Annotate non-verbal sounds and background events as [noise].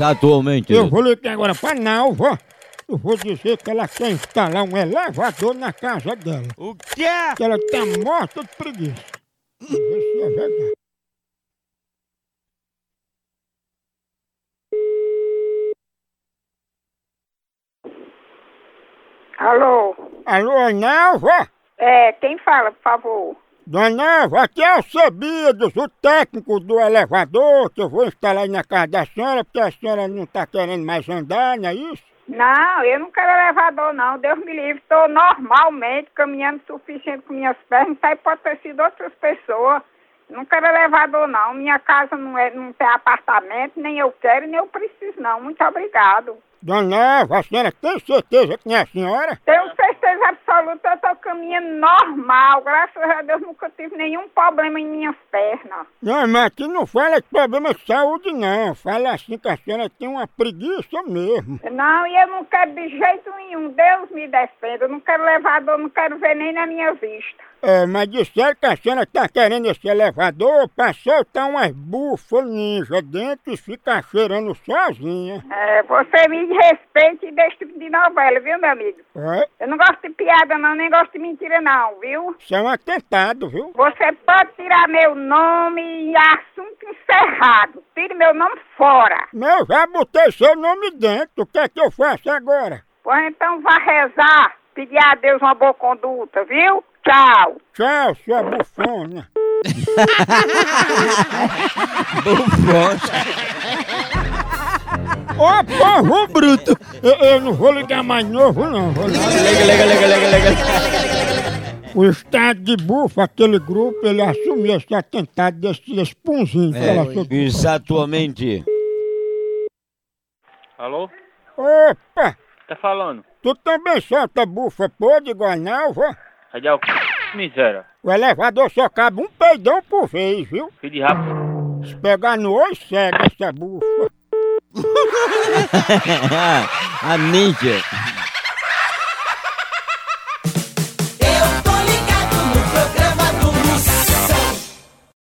Exatamente. Eu vou ligar agora pra Nalva. Eu vou dizer que ela quer instalar um elevador na casa dela. O quê? Que ela tá morta de preguiça. Vamos ver se é verdade. Alô? Alô, Nalva? É, quem fala, por favor? Dona aqui é o Cebidos, o técnico do elevador que eu vou instalar aí na casa da senhora, porque a senhora não tá querendo mais andar, não é isso? Não, eu não quero elevador, não. Deus me livre. Estou normalmente caminhando suficiente com minhas pernas. Isso aí pode ter sido outras pessoas. Não quero elevador, não. Minha casa não, é, não tem apartamento, nem eu quero, nem eu preciso, não. Muito obrigado. Dona Nalva, a senhora tem certeza que não é a senhora? Tenho certeza absoluta, eu estou caminhando normal. Graças a Deus nunca tive nenhum problema em minhas pernas. Não, mas aqui não fala de problema de saúde, não. Fala assim que a senhora tem uma preguiça mesmo. Não, e eu não quero de jeito nenhum. Deus me defenda. Eu não quero elevador, não quero ver nem na minha vista. É, mas disseram que a senhora tá querendo esse elevador pra soltar umas bufas ninja dentro e ficar cheirando sozinha. É, você me respeite e tipo de novela, viu, meu amigo? É, Eu não gosto de piada, não, nem gosto de mentira, não, viu? isso é um atentado, viu? Você pode tirar meu nome e assunto encerrado. Tire meu nome fora. Meu, já botei seu nome dentro. O que é que eu faço agora? Pois então vá rezar, pedir a Deus uma boa conduta, viu? Tchau. Tchau, sua [laughs] bufona. Ô, povo bruto! Eu, eu não vou ligar mais novo, não. Vou ligar. Lega, lega, lega, lega, lega. O estado de bufa, aquele grupo, ele assumiu esse atentado desse ela soltou. Exatamente. Alô? Opa! Tá falando? Tu também solta bufa podre igual a Nalva? Cadê o c... miséria? O elevador só cabe um peidão por vez, viu? Filho de rabo. Se pegar no oi, cega essa bufa. [laughs] A ninja.